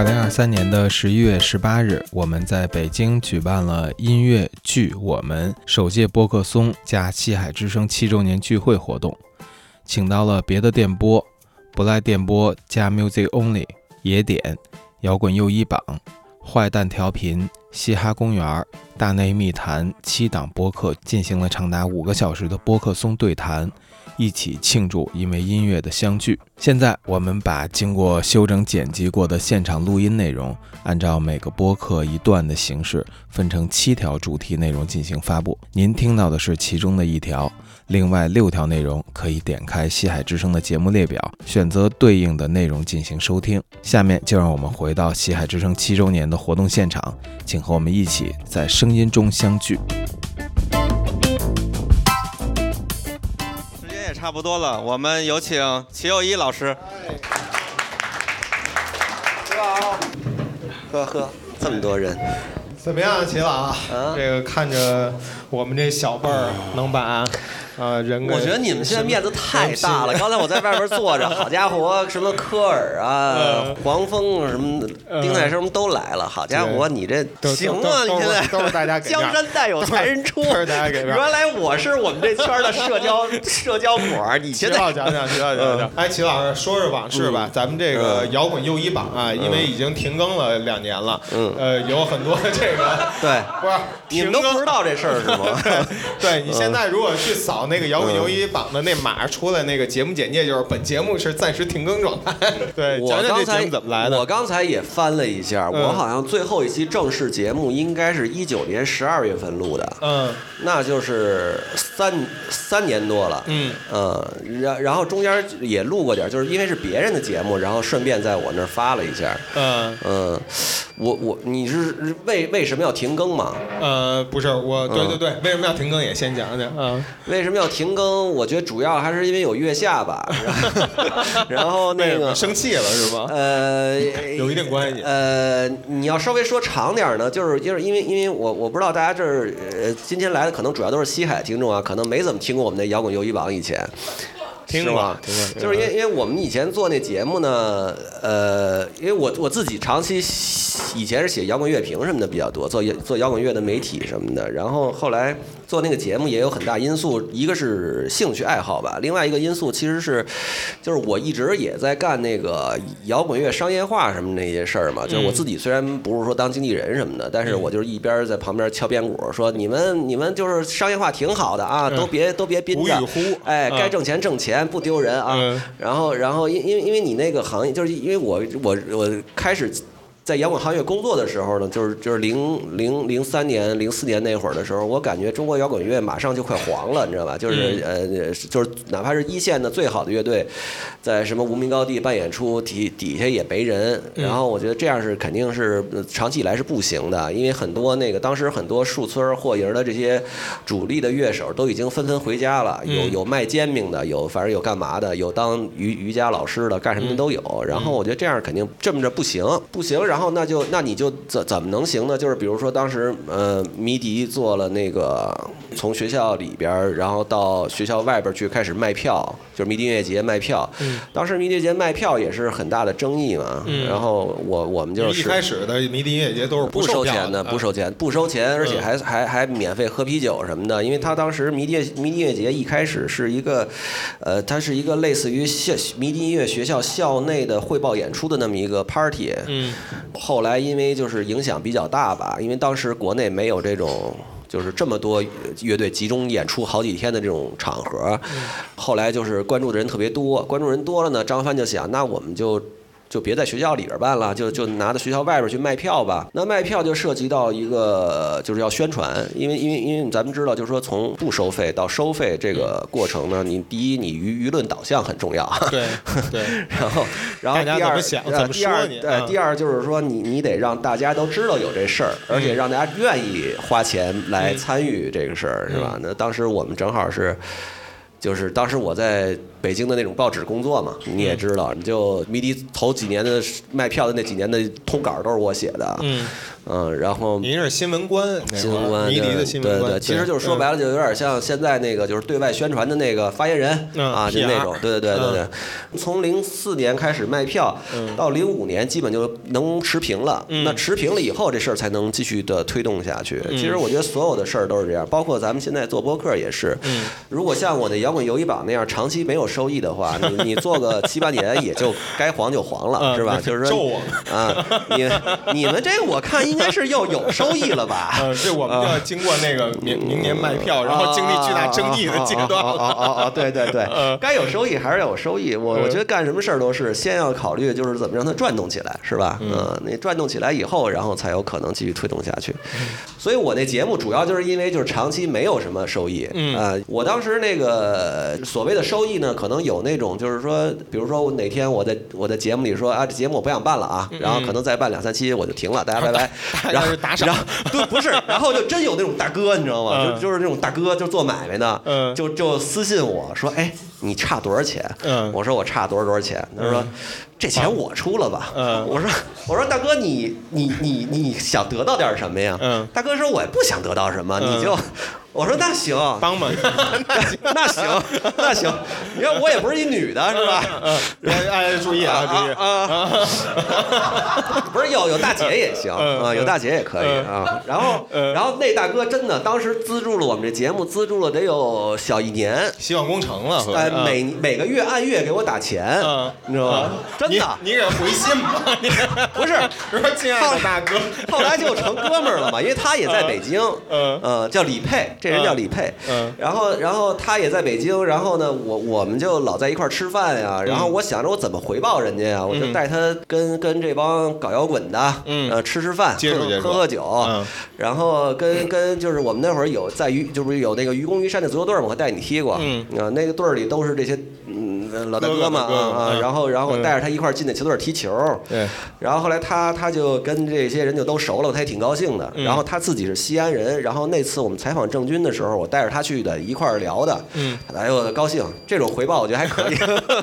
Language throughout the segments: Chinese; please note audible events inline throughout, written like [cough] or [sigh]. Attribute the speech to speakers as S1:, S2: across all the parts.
S1: 二零二三年的十一月十八日，我们在北京举办了音乐剧《我们》首届播客松加西海之声七周年聚会活动，请到了别的电波、不赖电波加 Music Only、野点、摇滚又一榜、坏蛋调频、嘻哈公园、大内密谈七档播客，进行了长达五个小时的播客松对谈。一起庆祝因为音乐的相聚。现在我们把经过修整剪辑过的现场录音内容，按照每个播客一段的形式，分成七条主题内容进行发布。您听到的是其中的一条，另外六条内容可以点开西海之声的节目列表，选择对应的内容进行收听。下面就让我们回到西海之声七周年的活动现场，请和我们一起在声音中相聚。
S2: 差不多了，我们有请齐友一老师。
S3: 齐老，呵呵，这么多人，
S4: 怎么样，齐老？这个看着我们这小辈儿能把。啊，人
S3: 我觉得你们现在面子太大了。刚才我在外边坐着，好家伙，什么科尔啊、黄蜂什么、丁太升都来了。好家伙，你这行啊！你现在
S4: 都是大家
S3: 江山代有才人出。
S4: 都是大家给
S3: 原来我是我们这圈的社交社交果你现在
S4: 讲讲，讲讲讲。哎，齐老师，说说往事吧。咱们这个摇滚又一榜啊，因为已经停更了两年了。嗯。呃，有很多这个。
S3: 对。
S4: 不是，
S3: 你们都不知道这事儿是吗？
S4: 对你现在如果去扫。那个摇滚牛一榜的那码出来，那个节目简介就是本节目是暂时停更状态。[laughs] 对，
S3: 我刚才
S4: 怎么来的？
S3: 我刚才也翻了一下，我好像最后一期正式节目应该是一九年十二月份录的。嗯，那就是三三年多了。嗯嗯，然然后中间也录过点，就是因为是别人的节目，然后顺便在我那儿发了一下。嗯嗯，我我你是为为什么要停更吗？
S4: 呃，不是，我对对对，为什么要停更也先讲讲。嗯，
S3: 为什么要？停更，我觉得主要还是因为有月下吧，然后 [laughs] 那个
S4: 生气了是吧？
S3: 呃，
S4: 有一定关系。
S3: 呃，你要稍微说长点呢，就是就是因为因为我我不知道大家这儿呃今天来的可能主要都是西海听众啊，可能没怎么听过我们的摇滚游一榜以前。
S4: 听
S3: 过？就是因为因为我们以前做那节目呢，呃，因为我我自己长期以前是写摇滚乐评什么的比较多，做做摇滚乐的媒体什么的，然后后来做那个节目也有很大因素，一个是兴趣爱好吧，另外一个因素其实是，就是我一直也在干那个摇滚乐商业化什么那些事儿嘛，就是我自己虽然不是说当经纪人什么的，但是我就是一边在旁边敲边鼓，说你们你们就是商业化挺好的啊，都别都别憋着，哎，该挣钱挣钱。不丢人啊，然后，然后，因因为因为你那个行业，就是因为我我我开始。在摇滚行业工作的时候呢，就是就是零零零三年、零四年那会儿的时候，我感觉中国摇滚乐马上就快黄了，你知道吧？就是呃，就是哪怕是一线的最好的乐队，在什么无名高地办演出，底底下也没人。然后我觉得这样是肯定是长期以来是不行的，因为很多那个当时很多树村或营的这些主力的乐手都已经纷纷回家了，有有卖煎饼的，有反正有干嘛的，有当瑜瑜伽老师的，干什么的都有。然后我觉得这样肯定这么着不行，不行。然后那就那你就怎怎么能行呢？就是比如说当时呃迷笛做了那个从学校里边然后到学校外边去开始卖票，就是迷笛音乐节卖票。当时迷笛节卖票也是很大的争议嘛。然后我我们就是
S4: 一开始的迷笛音乐节都是
S3: 不
S4: 收
S3: 钱的，不收钱，不收钱，而且还还还免费喝啤酒什么的。因为他当时迷笛迷笛音乐节一开始是一个呃，它是一个类似于校迷笛音乐学校校内的汇报演出的那么一个 party。嗯。后来因为就是影响比较大吧，因为当时国内没有这种就是这么多乐队集中演出好几天的这种场合，后来就是关注的人特别多，关注人多了呢，张帆就想，那我们就。就别在学校里边办了，就就拿到学校外边去卖票吧。那卖票就涉及到一个，就是要宣传，因为因为因为咱们知道，就是说从不收费到收费这个过程呢，你第一你舆舆论导向很重要。
S4: 对 [laughs] 对。
S3: 然后然后第二第二
S4: 呃
S3: 第二就是说你你得让大家都知道有这事儿，而且让大家愿意花钱来参与这个事儿，是吧？那当时我们正好是，就是当时我在。北京的那种报纸工作嘛，你也知道，你就迷笛头几年的卖票的那几年的通稿都是我写的，
S4: 嗯。
S3: 嗯，然后
S4: 您是新闻官，
S3: 新闻官，
S4: 迷笛的新闻官，
S3: 对对，其实就是说白了，就有点像现在那个就是对外宣传的那个发言人
S4: 嗯
S3: 啊，就那种，对对对对对。从零四年开始卖票，到零五年基本就能持平了。那持平了以后，这事儿才能继续的推动下去。其实我觉得所有的事儿都是这样，包括咱们现在做播客也是。如果像我的摇滚游一榜那样长期没有收益的话，[laughs] 你你做个七八年也就该黄就黄了，
S4: 嗯
S3: 是吧？[laughs] 就是说啊，你你们这个我看应该是要有收益了吧？
S4: 呃，[laughs] 这我们就要经过那个明明年卖票，然后经历巨大争议的阶段
S3: 啊啊啊啊啊！对对对
S4: 嗯，
S3: 该有收益还是要有收益。我我觉得干什么事儿都是先要考虑就是怎么让它转动起来，是吧？嗯，你转动起来以后，然后才有可能继续推动下去。所以我那节目主要就是因为就是长期没有什么收益。
S4: 嗯
S3: 啊，我当时那个所谓的收益呢，可能有那种就是说，比如说我哪天我在我的节目里说啊，这节目我不想办了啊，然后可能再办两三期我就停了，大家拜拜。然后 [laughs]
S4: 打赏
S3: 然后 [laughs] 对，不是，然后就真有那种大哥，你知道吗？
S4: 嗯
S3: 就就是那种大哥，就做买卖的，
S4: 嗯
S3: 就就私信我说，哎，你差多少钱？
S4: 嗯
S3: 我说我差多少多少钱？他说。这钱我出了吧？
S4: 嗯
S3: 我说我说大哥你你你你想得到点什么呀？
S4: 嗯
S3: 大哥说我也不想得到什么，
S4: 嗯
S3: 你就我说那行，
S4: 帮忙，[laughs]
S3: 那行那行，你看我也不是一女的是吧？
S4: 嗯，别哎，注意啊，注意
S3: 啊。不是有有大姐也行
S4: 嗯
S3: 啊，有大姐也可以
S4: 嗯。
S3: 啊。然后
S4: 嗯。
S3: 然后那大哥真的当时资助了我们这节目，资助了得有小一年。
S4: 希望工程了，
S3: 哎，
S4: 啊
S3: 每每个月按月给我打钱
S4: 嗯，
S3: 你知道吗？真的。
S4: 你给回信吧，你 [laughs]
S3: 不是。
S4: 说亲爱的大哥，
S3: 后来就成哥们儿了嘛，因为他也在北京，
S4: 嗯。
S3: 呃，叫李佩，这人叫李佩，
S4: 嗯。
S3: 然后然后他也在北京，然后呢，我我们就老在一块儿吃饭呀，然后我想着我怎么回报人家呀，我就
S4: 嗯。
S3: 带他跟跟这帮搞摇滚的，
S4: 嗯
S3: 呃，吃吃饭，喝喝喝酒，
S4: 嗯。
S3: 然后跟跟就是我们那会儿有在于就是有那个愚公移山的足球队儿嘛，我带你踢过，
S4: 嗯。
S3: 啊，那个队儿里都是这些嗯老大哥嘛啊然后然后带着他一块儿进那球队儿踢球，
S4: 对，
S3: 然后后来他他就跟这些人就都熟了，他也挺高兴的。
S4: 嗯。
S3: 然后他自己是西安人，然后那次我们采访郑钧的时候，我带着他去的，一块儿聊的。
S4: 嗯，
S3: 哎呦，高兴，这种回报我觉得还可以。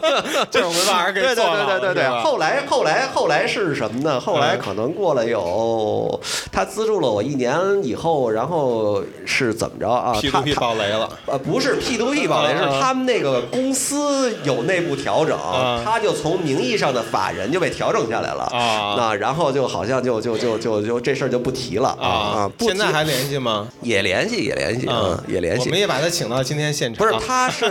S3: [laughs]
S4: 这种回报还是可以
S3: 对对
S4: 做到的
S3: 对对对对。后来后来后来是什么呢？后来
S4: 嗯
S3: 可能过了有，他资助了我一年以后，然后是怎么着啊
S4: ？P
S3: 他
S4: to P
S3: 他
S4: 爆雷了，
S3: 呃，不是 P to P 爆雷，是他们那个公司有内部调整
S4: 啊，
S3: 他就从名义上的法人就被调整下来了
S4: 啊
S3: 那然后就好像就就就就就这事儿就不提了啊啊，
S4: 现在还联系吗？
S3: 也联系也联系，嗯，也联系。
S4: 我们也把他请到今天现场。
S3: 不是，他是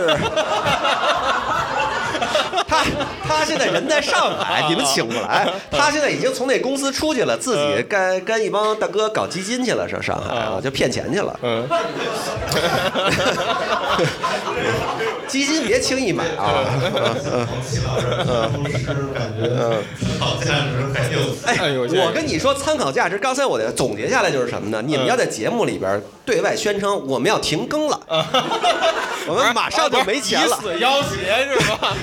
S3: 他他现在人在上海，你们请不来。[laughs] 他现在已经从那公司出去了，自己跟跟一帮大哥搞基金去了，上上海啊，就骗钱去了。
S4: 嗯，[laughs]
S3: 基金别轻易买啊！哎，
S4: 哎
S3: 我跟你说，参考价值，刚才我的总结下来就是什么呢？你们要在节目里边对外宣称我们要停更了，[laughs] 我们马上就没钱了
S4: 以。死要挟是吧？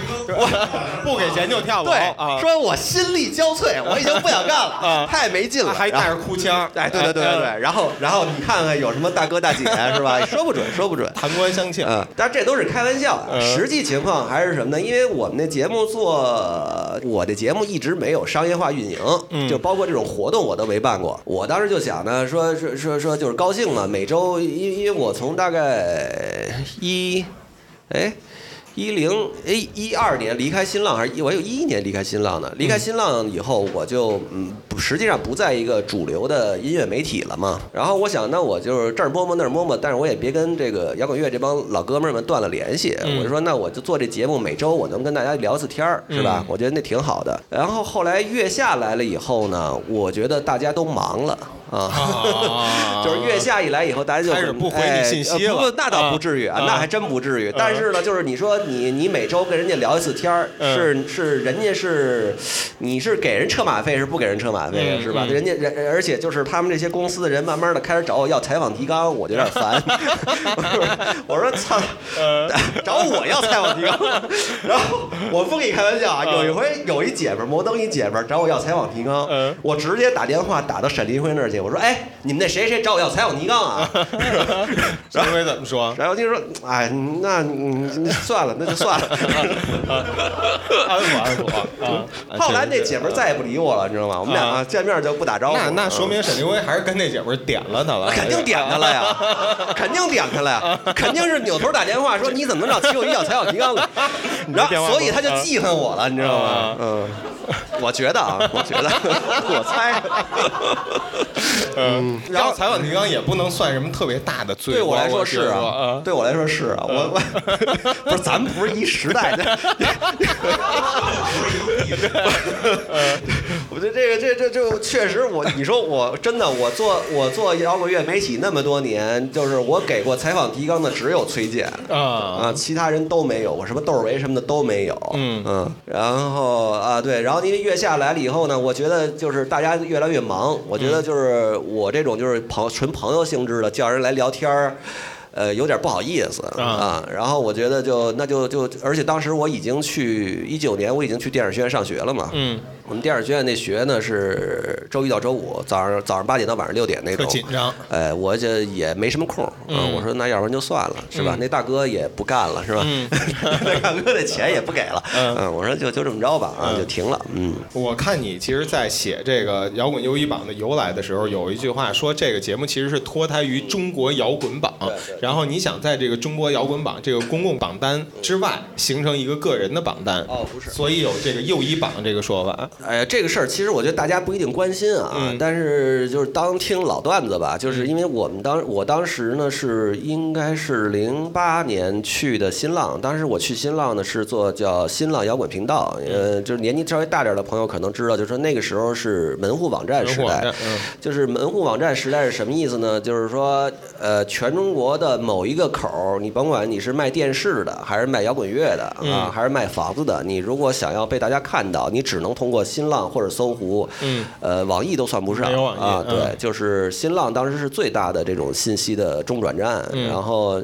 S4: 我不给钱就跳楼
S3: 对
S4: 啊，，
S3: 说我心力交瘁，我已经不想干了
S4: 啊，
S3: 太没劲了，
S4: 还带着哭腔。[laughs]
S3: 哎，对对对对对，然后然后你看看有什么大哥大姐是吧？[laughs] 说不准，说不准。
S4: 弹官相庆。
S3: 嗯，但这都是开玩笑实际情况还是什么呢？因为我们那节目做，我的节目一直没有商业化运营，
S4: 嗯
S3: 就包括这种活动我都没办过。我当时就想呢，说说说说就是高兴嘛，每周因因为我从大概一，哎。一零哎一二年离开新浪还是我有一一年离开新浪的？离开新浪以后，我就嗯不实际上不在一个主流的音乐媒体了嘛。然后我想，那我就是这儿摸摸那儿摸摸，但是我也别跟这个摇滚乐这帮老哥们儿们断了联系。
S4: 嗯
S3: 我就说，那我就做这节目，每周我能跟大家聊一次天儿，是吧？
S4: 嗯
S3: 我觉得那挺好的。然后后来月下来了以后呢，我觉得大家都忙了。啊，
S4: 啊 [laughs]
S3: 就是月下一来以后，大家就
S4: 开始不回你信息了
S3: 那倒不至于啊，
S4: 啊
S3: 那还真不至于。但是呢，就是你说你你每周跟人家聊一次天儿，
S4: 嗯
S3: 是是人家是你是给人车马费是不给人车马费
S4: 嗯
S3: 是吧？
S4: 嗯
S3: 人家人而且就是他们这些公司的人慢慢的开始找我要采访提纲，我就有点烦。[laughs] 我说操，
S4: 呃
S3: 找我要采访提纲，然后我不跟你开玩笑啊，
S4: 嗯
S3: 有一回有一姐们儿摩登一姐们儿找我要采访提纲
S4: 嗯，
S3: 我直接打电话打到沈黎辉那儿去，我说哎，你们那谁谁找我要采访提纲啊？[laughs]
S4: 陈伟怎么说？
S3: 然后听说，哎，那嗯算了，那就算了。[laughs]
S4: 安抚安抚 [laughs] 啊！
S3: 后来那姐们再也不理我了，你知道吗？我们俩
S4: 啊
S3: 见面就不打招呼。
S4: 那那说
S3: 嗯
S4: 明沈凌威还是跟那姐们点了他了，
S3: 肯定点他了呀，肯定点他了呀，肯定是扭头打电话说你怎么能找齐友一要采访提纲呢？你知道所以他就记恨我了，你知道吗
S4: 啊？
S3: 嗯，我觉得啊，我觉得，我猜，[laughs]
S4: 嗯，然后采访提纲也不能算什么特别大的罪，
S3: 对我来说是啊，对我来说是啊，我我 [laughs] 不是咱们不是一时代的，[laughs] 我觉得这个这这这确实我你说我真的我做我做摇滚乐媒体那么多年，就是我给过采访提纲的只有崔健
S4: 啊。
S3: 啊，其他人都没有，我什么窦唯什么的都没有，
S4: 嗯。
S3: 嗯，然后啊对，然后因为月下来了以后呢，我觉得就是大家越来越忙，我觉得就是我这种就是朋纯朋友性质的叫人来聊天儿。呃，有点不好意思
S4: 啊
S3: 啊，然后我觉得就那就就，而且当时我已经去一九年，我已经去电影学院上学了嘛。
S4: 嗯，
S3: 我们电影学院那学呢是周一到周五，早上早上八点到晚上六点那种。
S4: 特紧张。
S3: 哎，我这也没什么空，
S4: 嗯
S3: 我说那要不然就算了，是吧？
S4: 嗯
S3: 那大哥也不干了，是吧？
S4: 嗯
S3: 那大哥的钱也不给了，
S4: 嗯
S3: 嗯，我说就就这么着吧，啊，
S4: 嗯
S3: 就停了，嗯。
S4: 我看你其实，在写这个摇滚优一榜的由来的时候，有一句话说，这个节目其实是脱胎于中国摇滚榜，然后你想在这个中国摇滚榜这个公共榜单之外，形成一个个人的榜单。
S3: 哦不是
S4: 所以有这个右一榜这个说法。
S3: 哎呀，这个事儿其实我觉得大家不一定关心啊，
S4: 嗯
S3: 但是就是当听老段子吧，就是因为我们当我当时呢是应该是零八年去的新浪，当时我去新浪呢是做叫新浪摇滚频道，呃，就是年纪稍微大点儿的朋友可能知道，就是说那个时候是门户网站时代就是门户网站时代是什么意思呢？就是说，呃，全中国的某一个口儿，你甭管你是卖电视的，还是卖摇滚乐的啊，
S4: 嗯
S3: 还是卖房子的，你如果想要被大家看到，你只能通过新浪或者搜狐，
S4: 嗯
S3: 呃，网易都算不上啊。
S4: 嗯
S3: 对，就是新浪当时是最大的这种信息的中转站，
S4: 嗯
S3: 然后。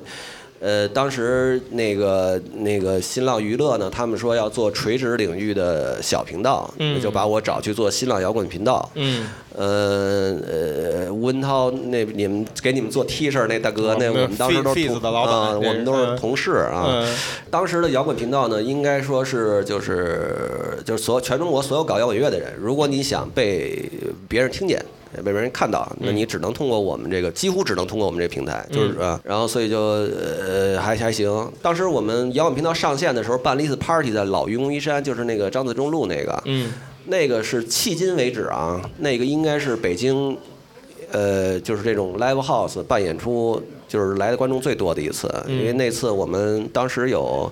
S3: 呃，当时那个那个新浪娱乐呢，他们说要做垂直领域的小频道，
S4: 嗯
S3: 就把我找去做新浪摇滚频道。
S4: 嗯，
S3: 呃呃，吴文涛那你们给你们做 T 恤那大哥，
S4: 哦那
S3: 那我们当时都是同啊，我们都是
S4: 嗯
S3: 同事啊。
S4: 嗯
S3: 当时的摇滚频道呢，应该说是就是就是所有全中国所有搞摇滚乐的人，如果你想被别人听见。被别人看到，那你只能通过我们这个，几乎只能通过我们这个平台，就是
S4: 嗯
S3: 啊，然后所以就呃还还行。当时我们摇滚频道上线的时候，办了一次 party 在老愚公移山，就是那个张自忠路那个，
S4: 嗯
S3: 那个是迄今为止啊，那个应该是北京，呃，就是这种 live house 办演出，就是来的观众最多的一次。
S4: 嗯
S3: 因为那次我们当时有，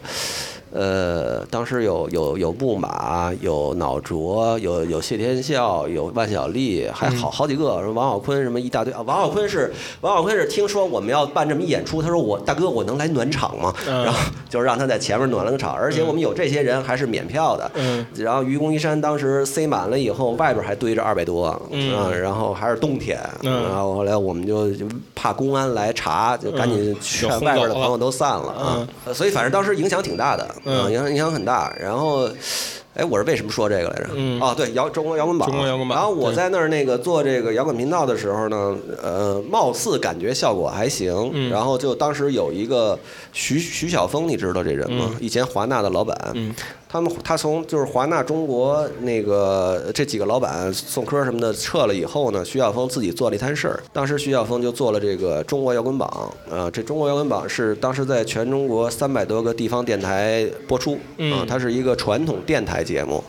S3: 呃，当时有有有木马，有脑浊，有有谢天笑，有万晓利，还好好几个，什么王小坤什么一大堆啊。王小坤是王小坤是听说我们要办这么一演出，他说我大哥我能来暖场吗？
S4: 嗯
S3: 然后就是让他在前面暖了个场，而且我们有这些人还是免票的。
S4: 嗯
S3: 然后愚公移山当时塞满了以后，外边还堆着二百多，
S4: 嗯
S3: 啊然后还是冬天，
S4: 嗯
S3: 然后后来我们就就怕公安来查，就赶紧劝外边的朋友都散了啊，呃所以反正当时影响挺大的，
S4: 嗯。
S3: 啊影响影响很大。然后，哎，我是为什么说这个来着？
S4: 嗯。
S3: 哦，对，摇中国摇滚榜，
S4: 中国摇滚榜
S3: 然后我在那儿那个做这个摇滚频道的时候呢，呃，貌似感觉效果还行，
S4: 嗯。
S3: 然后就当时有一个徐徐晓峰，你知道这人吗？以前华纳的老板，
S4: 嗯
S3: 他们他从就是华纳中国那个这几个老板宋柯什么的撤了以后呢，徐小峰自己做了一摊事儿。当时徐小峰就做了这个中国摇滚榜，呃，这中国摇滚榜是当时在全中国三百多个地方电台播出，啊、
S4: 嗯
S3: 它是一个传统电台节目。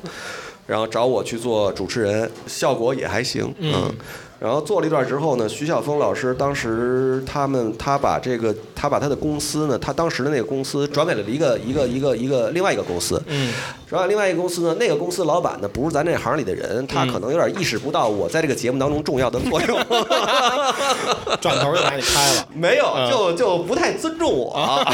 S3: 然后找我去做主持人，效果也还行，
S4: 嗯
S3: 然后做了一段之后呢，徐晓峰老师当时他们他把这个他把他的公司呢，他当时的那个公司转给了一个一个一个一个另外一个公司，
S4: 嗯。
S3: 转给另外一个公司呢，那个公司老板呢不是咱这行里的人，他可能有点意识不到我在这个节目当中重要的作用，[laughs]
S4: 转头就把你开了。[laughs]
S3: 没有，
S4: 嗯。
S3: 就就不太尊重我，[laughs]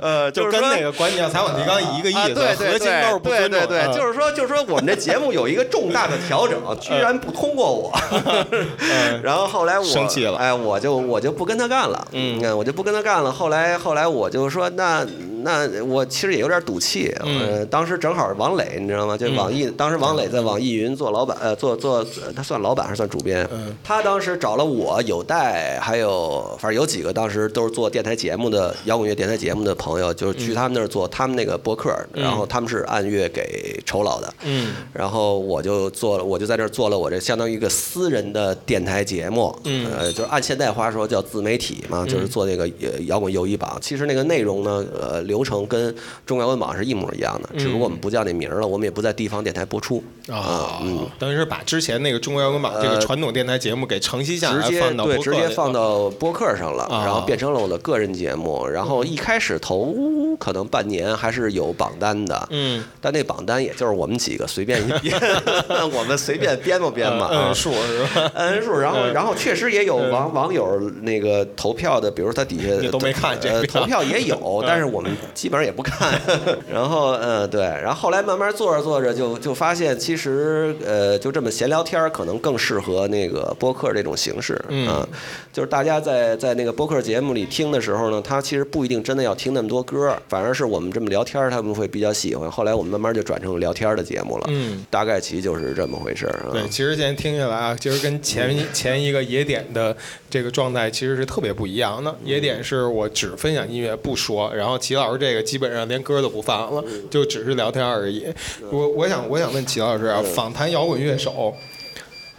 S3: 呃，
S4: 就是跟
S3: 说
S4: 那个管你要采访提纲一个意
S3: 啊，
S4: 思，
S3: 对对
S4: 核心都是不尊重。
S3: 对对对，
S4: 嗯
S3: 就是说，就是说，我们这节目有一个重大的调整，居然不通过我。[laughs] 然后后来我
S4: 生气了。
S3: 哎，我就我就不跟他干了，
S4: 嗯。
S3: 我就不跟他干了。后来后来我就说，那那我其实也有点赌气。
S4: 嗯
S3: 呃，当时正好王磊，你知道吗？就网易，当时王磊在网易云做老板，呃，做做他算老板还是算主编？
S4: 嗯
S3: 他当时找了我、有代，还有反正有几个当时都是做电台节目的摇滚乐电台节目的朋友，就是去他们那儿做他们那个播客，然后他们是按月给酬劳的。
S4: 嗯
S3: 然后我就做了，我就在这儿做了我这相当于一个私人的电台节目，
S4: 嗯
S3: 呃，就是按现代话说叫自媒体嘛，就是做那个呃摇滚友谊榜。其实那个内容呢，呃，流程跟中摇滚榜是一模一样的，只不过我们不叫那名儿了，我们也不在地方电台播出
S4: 啊，
S3: 嗯。
S4: 等于是把之前那个中国摇滚榜这个
S3: 呃
S4: 传统电台节目给承袭下来，
S3: 直接对，
S4: 放到对
S3: 直接放到播客上了，
S4: 啊
S3: 然后变成了我的个人节目。然后一开始头可能半年还是有榜单的，
S4: 嗯，
S3: 但那榜单也就是我们几个随便一 [laughs] 编，[laughs] 我们随便编吧编吧。啊
S4: 嗯嗯，数是吧？
S3: 摁数，然后
S4: 嗯。
S3: 然后确实也有网网友那个投票的，比如他底下 [laughs]
S4: 你都没看这
S3: 呃，投票也有，但是我们基本上也不看。然后嗯对，然后后来慢慢做着做着就就发现，其实呃就这么闲聊天儿可能更适合那个播客这种形式。
S4: 嗯。
S3: 啊，就是大家在在那个播客节目里听的时候呢，他其实不一定真的要听那么多歌，反而是我们这么聊天，他们会比较喜欢。后来我们慢慢就转成聊天的节目了，
S4: 嗯，
S3: 大概其就是这么回事儿啊。
S4: 对，其实现在听下来啊，其实跟前一前一个野点的这个状态其实是特别不一样的。野点是我只分享音乐不说，然后齐老师这个基本上连歌都不放了，就只是聊天而已。我我想我想问齐老师啊，访谈摇滚乐手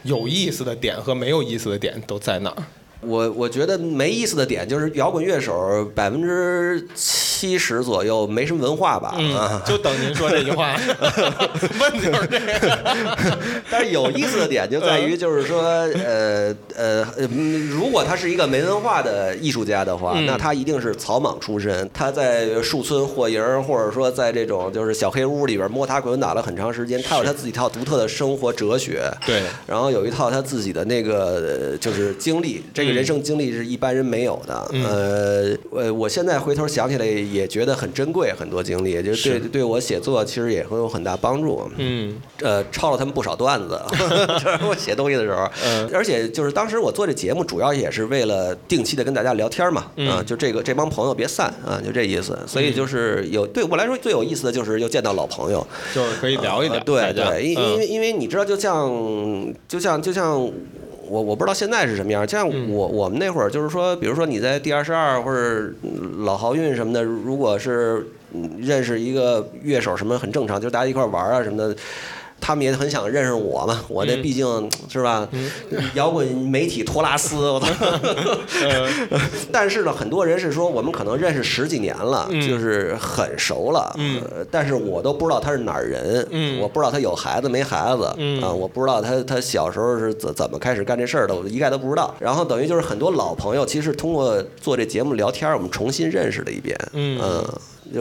S4: 有意思的点和没有意思的点都在哪儿？
S3: 我我觉得没意思的点就是摇滚乐手百分之七十左右没什么文化吧，
S4: 嗯
S3: 啊，，[laughs]
S4: 就等您说这句话，[laughs] 问就是这个。
S3: 但是有意思的点就在于就是说，[laughs] 呃呃，嗯如果他是一个没文化的艺术家的话，
S4: 嗯。
S3: 那他一定是草莽出身，他在树村或营，或者说在这种就是小黑屋里边摸爬滚打了很长时间，他有他自己一套独特的生活哲学，
S4: 对，
S3: 然后有一套他自己的那个呃就是经历，这个人生经历是一般人没有的。
S4: 嗯。
S3: 呃，呃，我现在回头想起来也觉得很珍贵，很多经历，也就是对
S4: 是
S3: 对我写作其实也会有很大帮助。
S4: 嗯
S3: 呃，抄了他们不少段子，[laughs] 就是我写东西的时候，
S4: 嗯
S3: 而且就是当时我做这节目，主要也是为了定期的跟大家聊天嘛，
S4: 嗯
S3: 啊，就这个这帮朋友别散啊，就这意思。所以就是有对我来说最有意思的就是又见到老朋友，
S4: 就是可以聊一聊。
S3: 呃对对，因为因为你知道，就像就像就像我我不知道现在是什么样，就像
S4: 嗯
S3: 我我们那会儿就是说，比如说你在第二十二或者嗯老豪运什么的，如果是嗯认识一个乐手什么很正常，就是大家一块儿玩啊什么的。他们也很想认识我嘛，我这
S4: 嗯
S3: 毕竟是吧，摇滚媒体托拉斯，我操！
S4: 嗯 [laughs] [laughs]
S3: 但是呢，很多人是说我们可能认识十几年了，
S4: 嗯。
S3: 就是很熟了，但是我都不知道他是哪儿人，
S4: 嗯。
S3: 我不知道他有孩子没孩子，
S4: 嗯。
S3: 啊，我不知道他他小时候是怎怎么开始干这事儿的，我一概都不知道。然后等于就是很多老朋友，其实通过做这节目聊天儿，我们重新认识了一遍，
S4: 嗯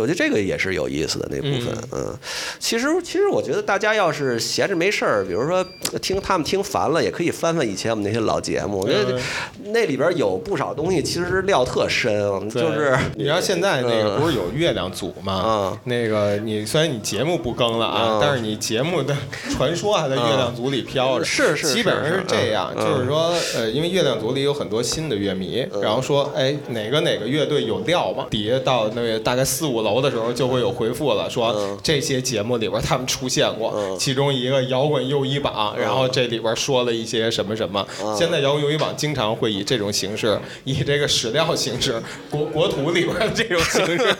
S3: 我觉得这个也是有意思的那部分，嗯，其实其实我觉得大家要是闲着没事儿，比如说听他们听烦了，也可以翻翻以前我们那些老节目，我觉得那里边有不少东西其实料特深，
S4: 对
S3: 就是
S4: 你知道现在那个
S3: 嗯
S4: 不是有月亮组吗？
S3: 嗯
S4: 那个你虽然你节目不更了啊，
S3: 嗯
S4: 但是你节目的传说还在月亮组里飘着。
S3: 是是
S4: 基本上是这样，
S3: 嗯
S4: 就是说，呃，因为月亮组里有很多新的乐迷，然后说，哎，哪个哪个乐队有料吗？底下到那个大概四五楼的时候，就会有回复了，说
S3: 嗯
S4: 这些节目里边他们出现过，
S3: 嗯
S4: 其中一个摇滚又一榜，然后这里边说了一些什么什么。
S3: 嗯
S4: 现在摇滚又一榜经常会以这种形式，以这个史料形式，国国土里边这种形式，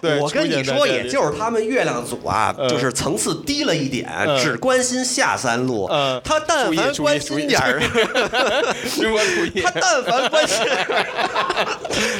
S4: 对，
S3: 我跟你说，也就是他们月亮组啊，
S4: 嗯
S3: 就是层次低了一点，
S4: 嗯
S3: 只关心下三路。
S4: 嗯 [laughs]
S3: 他但凡关心点儿，他。但凡关心，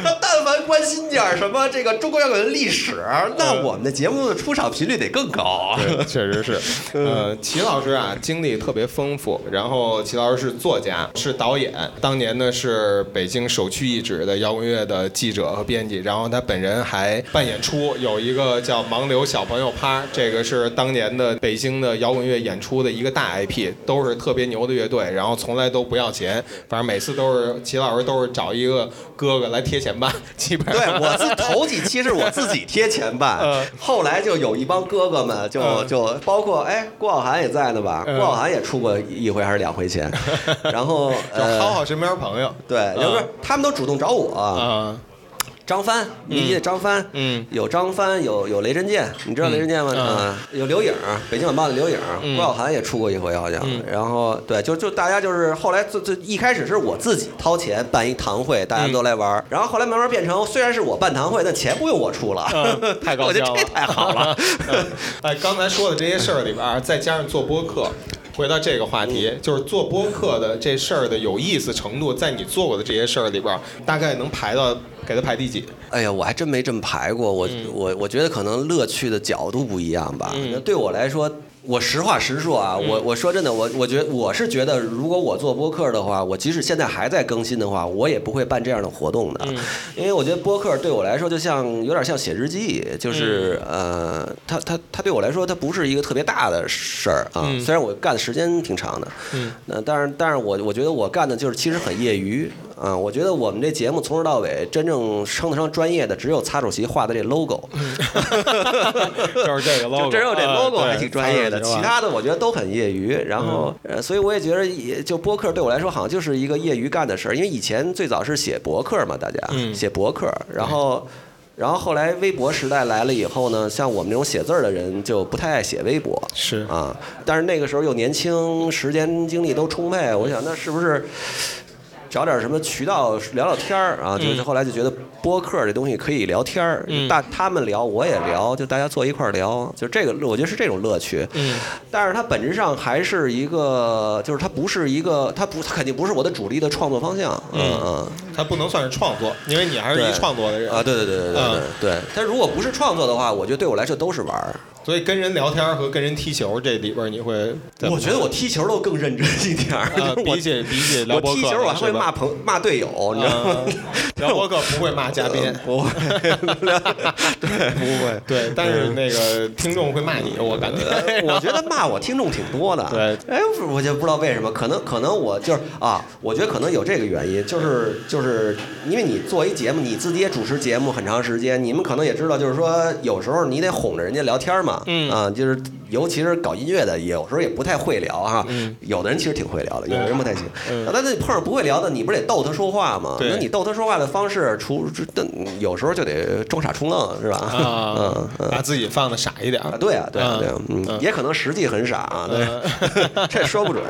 S3: 他但凡关心点儿什么这个中国摇滚的历史，那我们的节目的出场频率得更高。
S4: 对，确实是。[laughs] 呃，齐老师啊，经历特别丰富。然后齐老师是作家，是导演，当年呢是北京首屈一指的摇滚乐的记者和编辑。然后他本人还办演出，有一个叫盲流小朋友趴，这个是当年的北京的摇滚乐演出的一个大 IP，都是特别牛的乐队，然后从来都不要钱，反正每次都是齐老师都是找一个哥哥来贴钱办，基本
S3: 对。我自头几期是我自己贴钱办 [laughs]
S4: 嗯，
S3: 后来就有一帮哥哥们就
S4: 嗯。
S3: 就包括哎郭晓涵也在呢吧，
S4: 嗯。
S3: 郭晓涵也出过一回还是两回钱，[laughs] 然后
S4: 就
S3: 呃
S4: 好好身边朋友。
S3: 对，就是他们都主动找我，
S4: 啊，
S3: 张帆，迷笛的张帆，
S4: 嗯。
S3: 有张帆，有有雷震剑，你知道雷震剑吗？
S4: 嗯。
S3: 啊，有刘颖，北京晚报的刘颖，
S4: 嗯。
S3: 郭晓涵也出过一回好像。
S4: 嗯。
S3: 然后对，就就大家就是后来就就一开始是我自己掏钱办一堂会，大家都来玩儿，然后后来慢慢变成虽然是我办堂会，但钱不用我出了，
S4: 嗯太高 [laughs]
S3: 我觉
S4: 兴了，
S3: 得这太好了。[laughs]
S4: 嗯。哎，刚才说的这些事儿里边儿，再加上做播客，回到这个话题，就是做播客的这事儿的有意思程度，在你做过的这些事儿里边儿，大概能排到给它排第几？
S3: 哎呀，我还真没这么排过。我、我我觉得可能乐趣的角度不一样吧。
S4: 嗯
S3: 那对我来说，我实话实说啊，我我说真的，我我觉得我是觉得，如果我做播客的话，我即使现在还在更新的话，我也不会办这样的活动的，因为我觉得播客对我来说就像有点像写日记，就是、呃，它它它对我来说，它不是一个特别大的事儿啊。
S4: 嗯。
S3: 虽然我干的时间挺长的，
S4: 嗯，
S3: 那但是但是我我觉得我干的就是其实很业余啊。我觉得我们这节目从头到尾真正称得上专业的，只有擦主席画的这 logo，[laughs]
S4: 就是这个 logo，
S3: 就只有这
S4: 啊
S3: logo 还挺专业的，其他的我觉得都很业余。然后呃，所以我也觉得也就播客对我来说好像就是一个业余干的事儿，因为以前最早是写博客嘛，大家
S4: 嗯
S3: 写博客，然后。然后后来微博时代来了以后呢，像我们这种写字儿的人就不太爱写微博，
S4: 是
S3: 啊，但是那个时候又年轻，时间精力都充沛，我想那是不是找点什么渠道聊聊天儿啊？就是后来就觉得播客这东西可以聊天大他们聊我也聊，就大家坐一块儿聊，就这个我觉得是这种乐趣。
S4: 嗯
S3: 但是它本质上还是一个，就是它不是一个，它不，它肯定不是我的主力的创作方向。嗯嗯。
S4: 它不能算是创作，因为你还是一
S3: 对
S4: 创作的人
S3: 啊，对对对对对对
S4: 嗯
S3: 对。它如果不是创作的话，我觉得对我来说都是玩儿。
S4: 所以跟人聊天和跟人踢球这里边你会，
S3: 我觉得我踢球都更认真一点儿。
S4: 啊，
S3: 我
S4: 比起比起聊
S3: 我
S4: 播客
S3: 踢球我还会骂朋骂队友，你知道吗
S4: 嗯？[laughs] 聊播客不会骂嘉宾，
S3: 不会，对，不会。
S4: 对，但是那个听众会骂你，我感觉。
S3: 我觉得骂我听众挺多的。
S4: 对，
S3: 哎，我就不知道为什么，可能可能我就是啊，我觉得可能有这个原因，就是就是因为你做一节目，你自己也主持节目很长时间，你们可能也知道，就是说有时候你得哄着人家聊天嘛，
S4: 嗯。
S3: 啊，就是尤其是搞音乐的，有时候也不太会聊哈，
S4: 嗯。
S3: 有的人其实挺会聊的，有的人不太行，
S4: 嗯。
S3: 啊但是你碰上不会聊的，你不是得逗他说话吗？那你逗他说话的方式，除这有时候就得装傻充愣，是吧？
S4: 啊。[laughs] 把自己放的傻一点。
S3: 对啊，对啊，对啊，
S4: 嗯
S3: 嗯，也可能实际很傻啊，对，[laughs] 这说不准。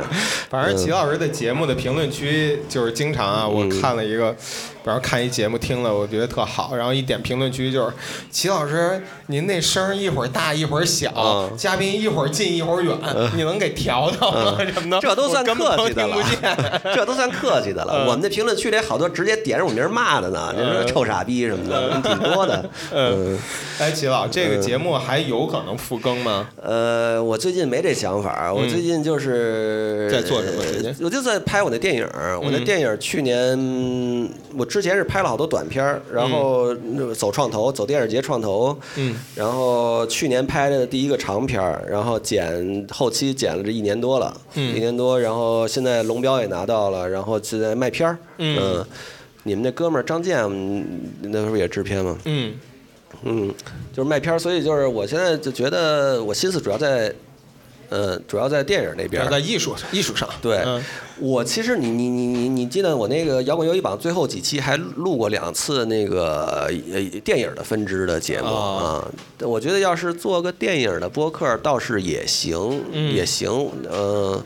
S4: 反正齐老师的节目的评论区就是经常啊，我看了一个，比方说看一节目听了，我觉得特好，然后一点评论区就是齐老师，您那声一会儿大一会儿小，
S3: 嗯。
S4: 嘉宾一会儿近一会儿远，你能给调调吗？什么的，
S3: 这都算客气的了。[laughs] 这都算客气的了。
S4: 嗯。
S3: 我们的评论区里好多直接点着我名骂的呢，你说臭傻逼什么的，挺多的。[laughs]
S4: 嗯，哎，齐老，这个节目还有可能复更吗？
S3: 呃，我最近没这想法，我最近就是
S4: 嗯在做什么？
S3: 我就在拍我那电影，我那
S4: 嗯
S3: 电影去年我之前是拍了好多短片，然后走创投，走电影节创投，
S4: 嗯，
S3: 然后去年拍的第一个长片儿，然后剪后期剪了这一年多了，
S4: 嗯。
S3: 一年多，然后现在龙标也拿到了，然后现在卖片儿，
S4: 嗯。
S3: 你们那哥们儿张健嗯那时候也制片吗？
S4: 嗯。
S3: 嗯，就是卖片儿，所以就是我现在就觉得我心思主要在，呃，主要在电影那边儿。
S4: 在艺术艺术上，[laughs]
S3: 对
S4: 嗯
S3: 我其实你你你你你记得我那个摇滚游戏榜最后几期还录过两次那个呃电影的分支的节目
S4: 哦
S3: 啊，我觉得要是做个电影的播客倒是也行，
S4: 嗯
S3: 也行，呃。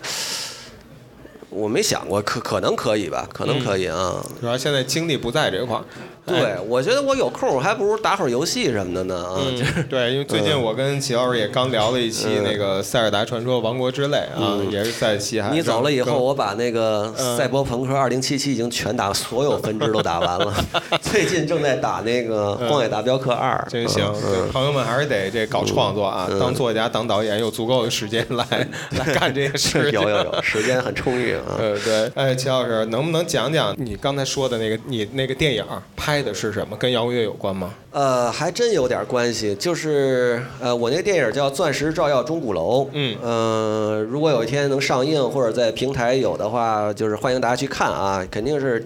S3: 我没想过，可可能可以吧，可能可以啊。
S4: 主要现在精力不在这块儿。
S3: 对
S4: 哎，
S3: 我觉得我有空，我还不如打会儿游戏什么的呢啊。就是
S4: 嗯，对，因为最近我跟齐老师也刚聊了一期
S3: 嗯
S4: 那个《塞尔达传说：王国之泪》啊，也是在西海。
S3: 你走了以后，我把那个
S4: 嗯《
S3: 赛博朋克2077》已经全打，所有分支都打完了。[laughs] 最近正在打那个《荒野大镖客二》，
S4: 真行，
S3: 嗯
S4: 朋友们还是得这搞创作啊，
S3: 嗯
S4: 当作家、当导演有足够的时间来 [laughs] 来干这些事情。
S3: 有有有，时间很充裕啊。[laughs]
S4: 呃，对，哎，齐老师，能不能讲讲你刚才说的那个你那个电影拍的是什么？跟摇滚乐有关吗？
S3: 呃，还真有点关系，就是呃，我那个电影叫《钻石照耀钟鼓楼》，
S4: 嗯
S3: 呃，如果有一天能上映或者在平台有的话，就是欢迎大家去看啊，肯定是，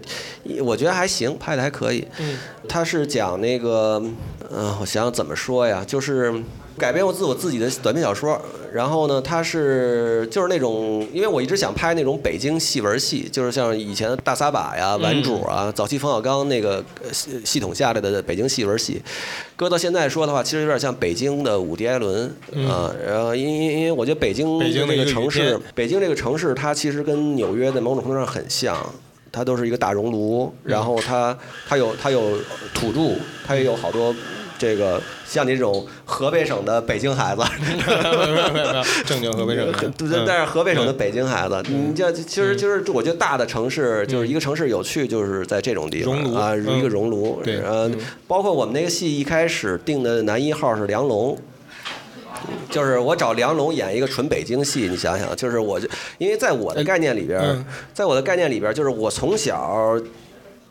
S3: 我觉得还行，拍的还可以。
S4: 嗯，
S3: 它是讲那个，嗯、我想想怎么说呀，就是。改编过自我自己的短篇小说。然后呢，它是就是那种，因为我一直想拍那种北京戏文戏，就是像以前的大撒把呀、顽主啊，早期冯小刚那个系系统下来的北京戏文戏。搁到现在说的话，其实有点像北京的伍迪·艾伦啊。然后因因因为我觉得北京这个城市，北京这个城市，它其实跟纽约在某种程度上很像。它都是一个大熔炉，然后它它有它有土著，它也有好多这个像你这种河北省的北京孩子，
S4: 正经河北省，
S3: 对，但是河北省的北京孩子，你这其实其实我觉得大的城市就是一个城市有趣，就是在这种地方啊，一个熔炉。
S4: 对，
S3: 呃，包括我们那个戏一开始定的男一号是梁龙。就是我找梁龙演一个纯北京戏，你想想，就是我就因为在我的概念里边，在我的概念里边，就是我从小。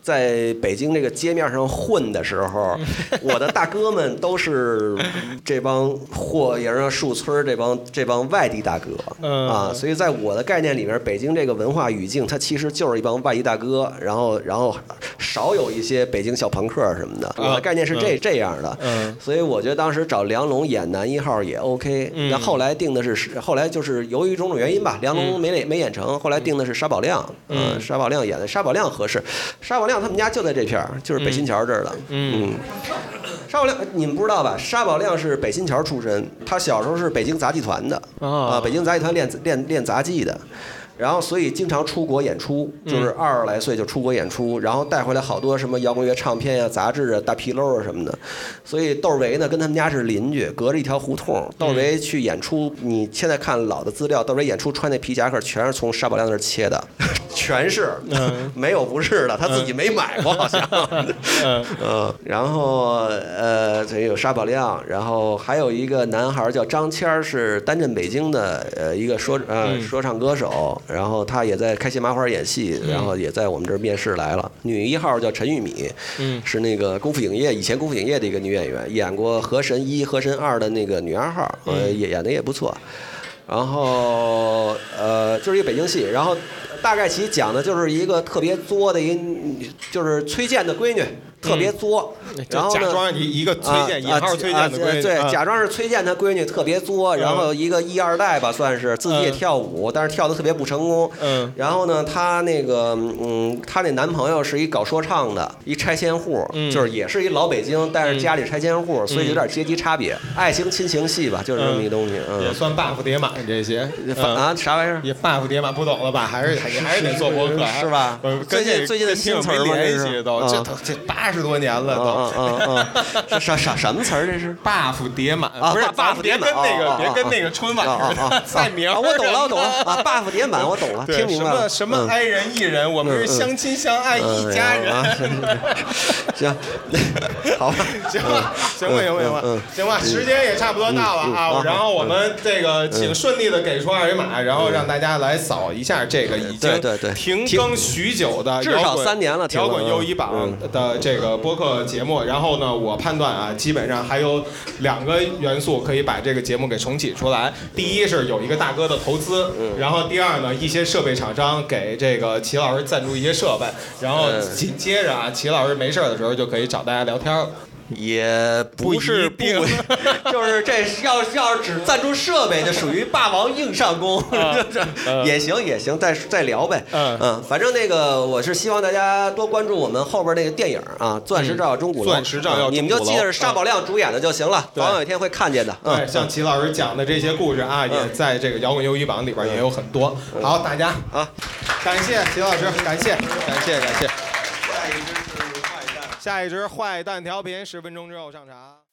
S3: 在北京这个街面上混的时候，[laughs] 我的大哥们都是这帮霍营啊、树村这帮这帮外地大哥啊，所以在我的概念里面，北京这个文化语境，它其实就是一帮外地大哥，然后然后少有一些北京小朋克什么的。我的概念是这这样的，所以我觉得当时找梁龙演男一号也 OK。那后来定的是，后来就是由于种种原因吧，梁龙没没演成，后来定的是沙宝亮，嗯，沙宝亮演的沙宝亮合适，沙宝亮。他们家就在这片儿，就是北新桥这儿的。嗯，沙宝亮，你们不知道吧？沙宝亮是北新桥出身，他小时候是北京杂技团的啊，北京杂技团练练练杂技的。然后，所以经常出国演出，就是二十来岁就出国演出，然后带回来好多什么摇滚乐唱片呀、杂志啊、大皮褛啊什么的。所以窦唯呢，跟他们家是邻居，隔着一条胡同。窦唯去演出，你现在看老的资料，窦唯演出穿那皮夹克全是从沙宝亮那儿切的，全是，[laughs] 没有不是的，他自己没买过好像。嗯，[laughs] 然后呃，这有沙宝亮，然后还有一个男孩叫张谦，是单镇北京的呃一个说呃说唱歌手。然后他也在开心麻花演戏，然后也在我们这儿面试来了。女一号叫陈玉米，嗯是那个功夫影业以前功夫影业的一个女演员，演过《河神一》《河神二》的那个女二号，呃，演演的也不错。然后呃，就是一个北京戏，然后大概其讲的就是一个特别作的一，就是崔健的闺女。特别作，然后
S4: 假装一一个崔健一号崔健的闺女，
S3: 对，假装是崔健他闺女特别作，然后一个一二代吧，算是自己也跳舞，但是跳的特别不成功。嗯，然后呢，她那个嗯，她那男朋友是一搞说唱的，一拆迁户，就是也是一老北京，但是家里拆迁户，所以有点阶级差别，爱情亲情戏吧，就是这么一东西。嗯，
S4: 也算 buff 叠满这些
S3: 啊，啥玩意儿？
S4: 也 buff 叠满，不懂了吧？还是你还是得做博客
S3: 是吧？
S4: 最
S3: 近最近的新词儿吗？
S4: 联系都这这八十多年了都。
S3: 嗯嗯嗯，啥啥什么词儿？这是
S4: buff 叠满
S3: 啊，
S4: 不是
S3: buff 叠
S4: 满，别跟那个别跟那个春晚似的赛名。
S3: 我懂了，我懂了啊，buff 叠满，我懂了，听明白
S4: 了。什么什么爱人艺人，我们是相亲相爱一家人。[laughs]
S3: 行，好吧，[laughs]
S4: 行吧，行吧，行吧，行吧，行吧，时间也差不多到了啊。然后我们这个请顺利的给出二维码，然后让大家来扫一下这个已经停更许久的
S3: 至少三年了
S4: 摇滚优一榜的这个播客节目。然后呢，我判断啊，基本上还有两个元素可以把这个节目给重启出来。第一是有一个大哥的投资，然后第二呢，一些设备厂商给这个齐老师赞助一些设备，然后紧接着啊，齐老师没事的时候就可以找大家聊天了。
S3: 也不是 [laughs] 不，[laughs] 就是这要要是只赞助设备，就属于霸王硬上弓，[laughs] 也行也行，再再聊呗。嗯。嗯，反正那个我是希望大家多关注我们后边那个电影啊，《钻石照耀钟鼓楼》。
S4: 钻石照耀
S3: 你们就记得是沙宝亮主演的就行了，早晚有一天会看见的。
S4: 对，像齐老师讲的这些故事啊，也在这个摇滚忧郁榜里边也有很多。好，大家。啊，感谢齐老师，感谢感谢感谢。下一支坏蛋调频，十分钟之后上场。